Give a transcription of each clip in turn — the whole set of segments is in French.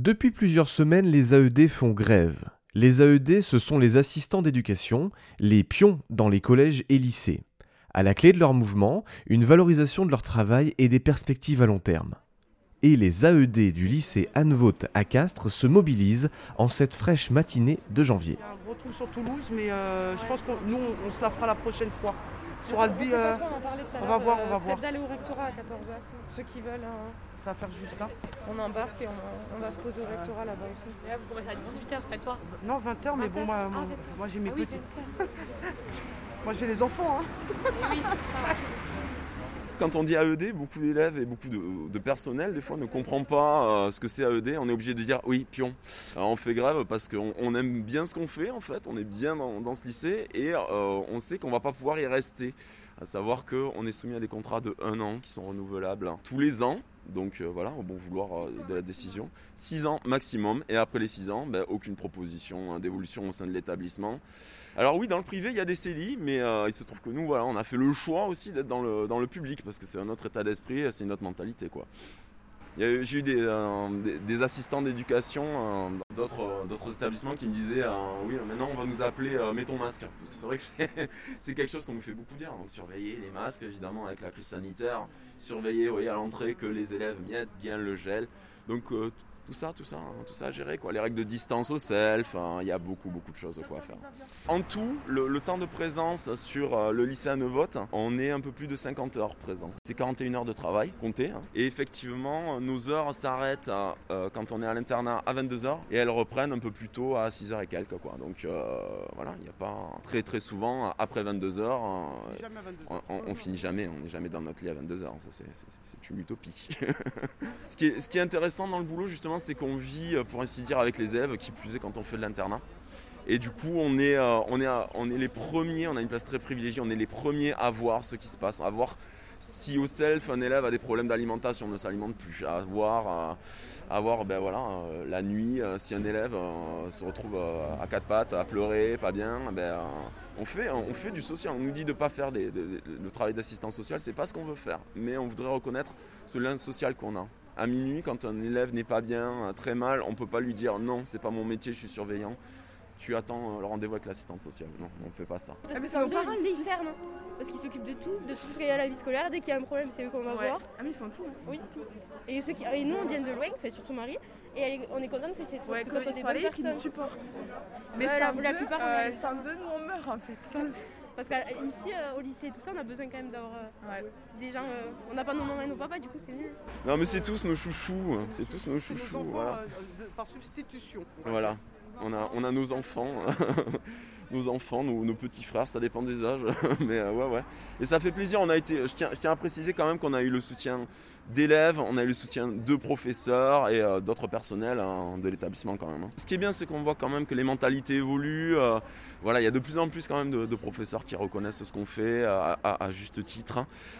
Depuis plusieurs semaines, les AED font grève. Les AED, ce sont les assistants d'éducation, les pions dans les collèges et lycées. À la clé de leur mouvement, une valorisation de leur travail et des perspectives à long terme. Et les AED du lycée Anne-Vaute à Castres se mobilisent en cette fraîche matinée de janvier. Il y a un gros trou sur Toulouse, mais euh, je pense que nous, on, se la fera la prochaine fois. Sur Albi, on, euh, sait pas trop, on en parlait tout à on l'heure, va voir, on va peut-être voir. d'aller au rectorat à 14h. Ceux qui veulent, hein, ça va faire juste là. on embarque et on, on va se poser au rectorat là-bas aussi. Et là, vous commencez à 18h, faites-toi. Non, 20h, mais 20 bon, moi, Ah, moi, 20 heures. moi, j'ai mes Ah oui, petits. 20h. Moi j'ai les enfants. Hein. Et oui, c'est ça. Quand on dit AED, beaucoup d'élèves et beaucoup de, de personnel, des fois, ne comprend pas euh, ce que c'est AED. On est obligé de dire oui, pion. Alors, on fait grève parce qu'on on aime bien ce qu'on fait, en fait. On est bien dans, dans ce lycée et euh, on sait qu'on va pas pouvoir y rester. À savoir qu'on est soumis à des contrats de un an qui sont renouvelables tous les ans. Donc euh, voilà, au bon vouloir euh, de la décision. 6 ans maximum. Et après les 6 ans, ben, aucune proposition hein, d'évolution au sein de l'établissement. Alors oui, dans le privé, il y a des CELI, mais euh, il se trouve que nous, voilà, on a fait le choix aussi d'être dans le, dans le public, parce que c'est un autre état d'esprit, c'est une autre mentalité. quoi. J'ai eu des, euh, des, des assistants d'éducation euh, d'autres d'autres établissements qui me disaient euh, Oui, maintenant on va nous appeler euh, Mets ton masque. C'est vrai que c'est- quelque chose qu'on nous fait beaucoup dire. Donc surveiller les masques, évidemment, avec la crise sanitaire. Surveiller oui, à l'entrée que les élèves mettent bien le gel. Donc euh, tout ça, tout ça, hein, tout ça à gérer. Quoi. Les règles de distance au self, hein, il y a beaucoup, beaucoup de choses quoi, à faire. En tout, le, le temps de présence sur euh, le lycée à Neuvotte, on est un peu plus de 50 heures présents. C'est 41 heures de travail, comptez. hein. Et effectivement, nos heures s'arrêtent euh, quand on est à l'internat à 22 heures et elles reprennent un peu plus tôt à 6 heures et quelques. Quoi. Donc euh, voilà, il n'y a pas très très souvent, après 22 heures, euh, Jamais à 22 on, heures. on- on finit jamais, on n'est jamais dans notre lit à 22h, ça c'est- une utopie. ce, qui est, ce qui est intéressant dans le boulot justement, c'est qu'on vit, euh, pour ainsi dire, avec les élèves, qui plus est quand on fait de l'internat. Et du coup, on est, euh, on, est, les premiers, on a une place très privilégiée, on est les premiers à voir ce qui se passe, à voir si au self un élève a des problèmes d'alimentation, ne s'alimente plus, à voir, euh, à voir ben voilà, euh, la nuit, euh, si un élève euh, se retrouve euh, à quatre pattes, à pleurer, pas bien, ben, euh, on, fait, du social. On nous dit de ne pas faire le travail d'assistant social, c'est pas ce qu'on veut faire. Mais on voudrait reconnaître ce lien social qu'on a. À minuit, quand un élève n'est pas bien, euh, très mal, on peut pas lui dire non, c'est pas mon métier, je suis surveillant. Tu attends euh, le rendez-vous avec l'assistante sociale. Non, on ne fait pas ça. Parce mais que lycée, ils ferment. Parce qu'ils s'occupent de tout, de tout ce qu'il y a à la vie scolaire. Dès qu'il y a un problème, c'est eux qu'on va Ouais. voir. Ah, mais ils font tout. hein. Oui, tout. Et, ceux qui... et nous, on vient de loin, enfin, surtout Marie. Et elle est- on est contente que, c'est... Ouais, que que ça soit des bonnes qui nous personnes. supportent. Mais Mais la- sans la eux, plupart, on euh, sans eux, nous on meurt en fait. Sans eux. Parce qu'ici, au lycée et tout ça, on a besoin quand même d'avoir euh, Ouais. des gens. euh, On n'a pas nos mamans et nos papas, du coup, c'est nul. Non, mais c'est tous nos chouchous. hein. C'est tous nos chouchous. enfants voilà. euh, de- par substitution. Voilà. On a, on a nos enfants, nos enfants, nos, petits frères, ça dépend des âges, mais euh, ouais, ouais. Et ça fait plaisir. On a été, je tiens, à préciser quand même qu'on a eu le soutien d'élèves, on a eu le soutien de professeurs et euh, d'autres personnels hein, de l'établissement quand même. hein. Ce qui est bien, c'est qu'on voit quand même que les mentalités évoluent. euh, voilà, il y a de plus en plus quand même de, professeurs qui reconnaissent ce qu'on fait à, juste titre.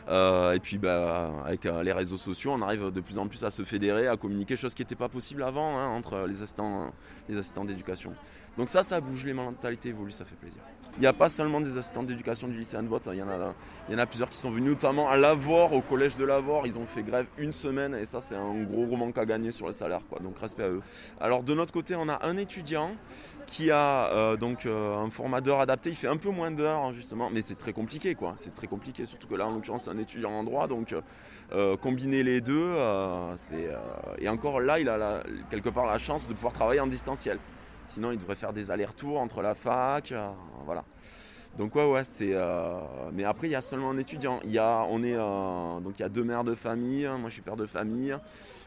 hein. Et puis, bah, avec les réseaux sociaux, on arrive de plus en plus à se fédérer, à communiquer, chose qui n'était pas possible avant entre les assistants, les assistants d'éducation. Donc ça, ça bouge, les mentalités évoluent, fait plaisir. Il n'y a pas seulement des assistants d'éducation du lycée Anne-Vote, il y, en a, il y en a plusieurs qui sont venus, notamment à Lavore, au collège de Lavore. Ils ont fait grève une semaine et ça, c'est un gros manque à gagner sur le salaire. Donc respect à eux. Alors de notre côté, on a un étudiant qui a euh, donc euh, un format adapté. Il fait un peu moins d'heures hein, justement, mais c'est très compliqué quoi. C'est très compliqué, surtout que là en l'occurrence c'est un étudiant en droit, donc euh, combiner les deux, c'est et encore là il a quelque part la chance de pouvoir travailler en distanciel. Sinon il devrait faire des allers-retours entre la fac, euh, voilà. Donc ouais ouais c'est euh, mais après il y a seulement un étudiant. Il y a on est euh, donc il y a deux mères de famille, moi je suis père de famille.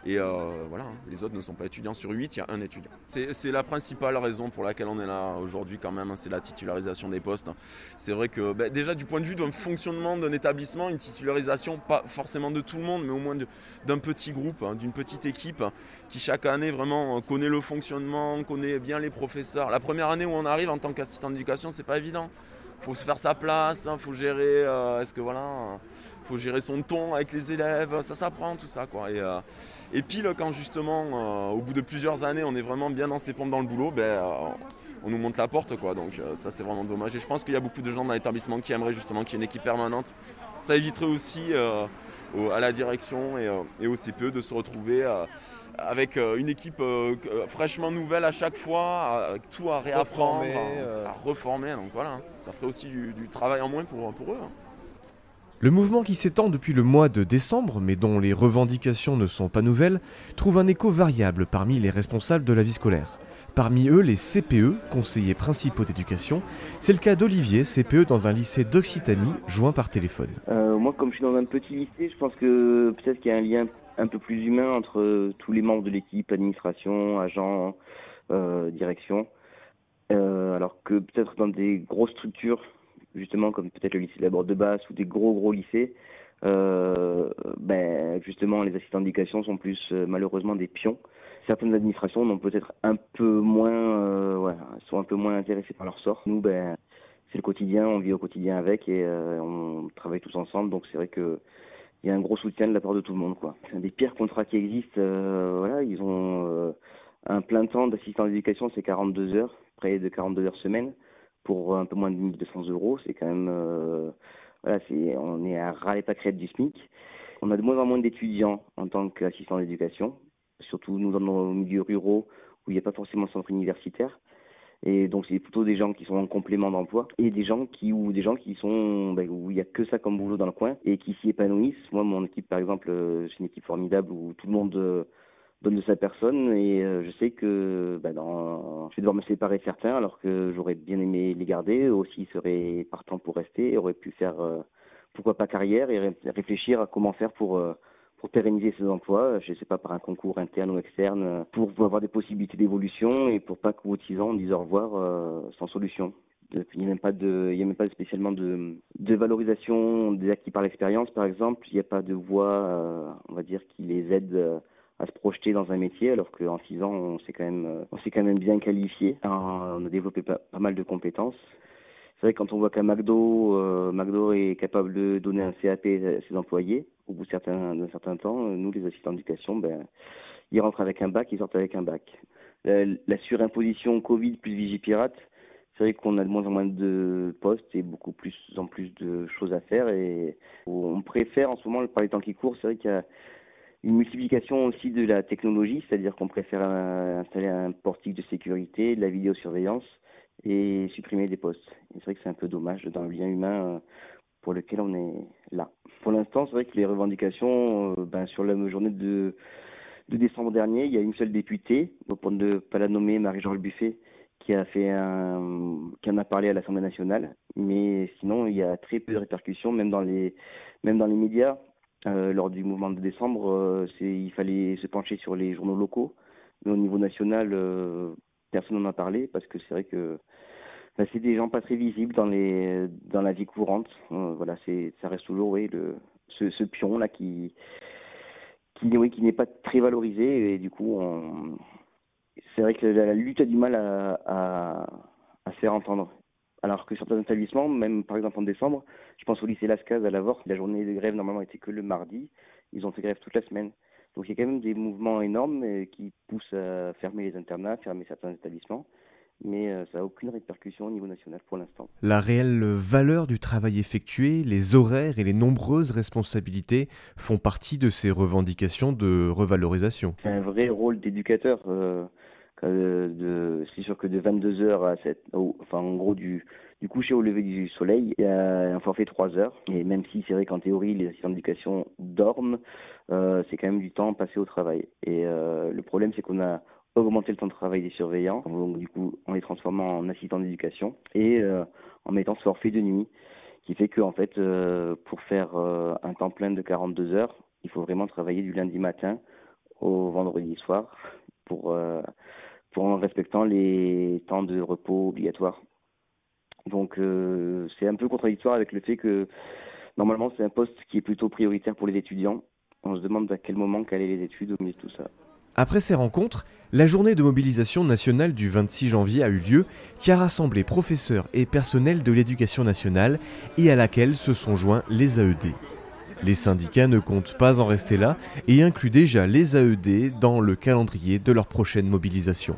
Et euh, voilà, hein, les autres ne sont pas étudiants sur 8, il y a un étudiant. C'est- la principale raison pour laquelle on est là aujourd'hui quand même, hein, c'est la titularisation des postes. C'est vrai que ben, déjà du point de vue d'un fonctionnement d'un établissement, une titularisation, pas forcément de tout le monde, mais au moins d'un petit groupe, hein, d'une petite équipe qui chaque année vraiment euh, connaît le fonctionnement, connaît bien les professeurs. La première année où on arrive en tant qu'assistant d'éducation, c'est pas évident. Faut se faire sa place, il faut gérer, euh, gérer son ton avec les élèves, ça s'apprend tout ça quoi. Et, euh, et pile quand justement, euh, au bout de plusieurs années, on est vraiment bien dans ses pompes dans le boulot, ben, euh, on nous monte la porte quoi. Donc ça c'est vraiment dommage. Et je pense qu'il y a beaucoup de gens dans l'établissement qui aimeraient justement qu'il y ait une équipe permanente. Ça éviterait aussi euh, au- à la direction et, euh, et au CPE de se retrouver euh, avec euh, une équipe fraîchement nouvelle à chaque fois, avec tout à réapprendre, Reformer, à, euh. à reformer. Donc voilà, ça ferait aussi du, du travail en moins pour, pour eux. hein. Le mouvement qui s'étend depuis le mois de décembre, mais dont les revendications ne sont pas nouvelles, trouve un écho variable parmi les responsables de la vie scolaire. Parmi eux, les CPE, conseillers principaux d'éducation. C'est le cas d'Olivier, CPE dans un lycée d'Occitanie, joint par téléphone. Euh, moi, comme je suis dans un petit lycée, je pense que peut-être qu'il y a un lien un peu plus humain entre euh, tous les membres de l'équipe, administration, agents, euh, direction. Alors que peut-être dans des grosses structures, justement comme peut-être le lycée de la Borde de Basse ou des gros gros lycées, ben, justement les assistants d'éducation sont plus malheureusement des pions. Certaines administrations n'ont peut-être un peu moins, euh, sont un peu moins intéressées par leur sort. Nous, ben, c'est le quotidien, on vit au quotidien avec et euh, on travaille tous ensemble, donc c'est vrai que il y a un gros soutien de la part de tout le monde. quoi. C'est un des pires contrats qui existent. euh, voilà, ils ont euh, un plein temps d'assistant d'éducation, c'est 42 heures, près de 42 heures semaine, pour un peu moins de 1200 euros. C'est quand même, euh, voilà, c'est, on est à ras les pâquerettes du SMIC. On a de moins en moins d'étudiants en tant qu'assistant d'éducation, surtout nous dans nos milieux ruraux où il n'y a pas forcément de centre universitaire. Et donc c'est plutôt des gens qui sont en complément d'emploi et des gens qui ou des gens qui sont ben, où il y a que ça comme boulot dans le coin et qui s'y épanouissent. Moi mon équipe par exemple euh, c'est une équipe formidable où tout le monde euh, donne de sa personne et euh, je sais que ben, je vais devoir me séparer certains alors que j'aurais bien aimé les garder. Eux aussi seraient partants pour rester et auraient pu faire pourquoi pas carrière et ré- réfléchir à comment faire pour pour pérenniser ces emplois, je ne sais pas, par un concours interne ou externe, euh, pour avoir des possibilités d'évolution et pour pas qu'au bout de six ans, on dise au revoir euh, sans solution. Il n'y a même pas a même pas spécialement de, de valorisation des acquis par l'expérience, par exemple. Il n'y a pas de voie, euh, on va dire, qui les aide euh, à se projeter dans un métier, alors qu'en six ans, on s'est quand même, euh, on s'est quand même bien qualifié. Euh, On a développé pas mal de compétences. C'est vrai que quand on voit qu'un McDo, euh, McDo est capable de donner un CAP à ses employés, au bout d'un certain temps, euh, nous, les assistants d'éducation, ben, ils rentrent avec un bac, ils sortent avec un bac. La, la surimposition Covid plus Vigipirate, c'est vrai qu'on a de moins en moins de postes et beaucoup plus en plus de choses à faire. Et on préfère en ce moment, par les temps qui courent, c'est vrai qu'il y a une multiplication aussi de la technologie, c'est-à-dire qu'on préfère euh, installer un portique de sécurité, de la vidéosurveillance et supprimer des postes. C'est vrai que c'est un peu dommage dans le lien humain euh, pour lequel on est là. Pour l'instant, c'est vrai que les revendications, euh, ben, sur la journée de, décembre dernier, il y a une seule députée, pour ne pas la nommer, Marie-Georges Buffet, qui a fait un, en a parlé à l'Assemblée nationale. Mais sinon, il y a très peu de répercussions, même dans les, médias. Euh, lors du mouvement de décembre, il fallait se pencher sur les journaux locaux. Mais au niveau national, personne n'en a parlé parce que c'est vrai que ben, c'est des gens pas très visibles dans les dans la vie courante. Euh, voilà, c'est ça reste toujours oui le ce, pion là qui qui oui, qui n'est pas très valorisé et du coup on c'est vrai que la, lutte a du mal à, à, se faire entendre. Alors que certains établissements, même par exemple en décembre, je pense au lycée Lascaz à Lavore, la journée de grève normalement était que le mardi, ils ont fait grève toute la semaine. Donc il y a quand même des mouvements énormes euh, qui poussent à fermer les internats, fermer certains établissements, mais euh, ça n'a aucune répercussion au niveau national pour l'instant. La réelle valeur du travail effectué, les horaires et les nombreuses responsabilités font partie de ces revendications de revalorisation. C'est un vrai rôle d'éducateur. euh, euh, c'est sûr que de 22h à 7, au- enfin en gros du, du coucher au lever du soleil, il y a un forfait 3 heures. Et même si c'est vrai qu'en théorie les assistants d'éducation dorment, euh, c'est quand même du temps passé au travail. Et euh, le problème c'est qu'on a augmenté le temps de travail des surveillants, donc du coup en les transformant en assistants d'éducation et euh, en mettant ce forfait de nuit, qui fait que en fait pour faire un temps plein de 42 heures, il faut vraiment travailler du lundi matin au vendredi soir pour, en respectant les temps de repos obligatoires. Donc c'est un peu contradictoire avec le fait que normalement c'est un poste qui est plutôt prioritaire pour les étudiants. On se demande à quel moment caler les études au milieu de tout ça. Après ces rencontres, la journée de mobilisation nationale du 26 janvier a eu lieu, qui a rassemblé professeurs et personnels de l'éducation nationale et à laquelle se sont joints les AED. Les syndicats ne comptent pas en rester là et incluent déjà les AED dans le calendrier de leur prochaine mobilisation.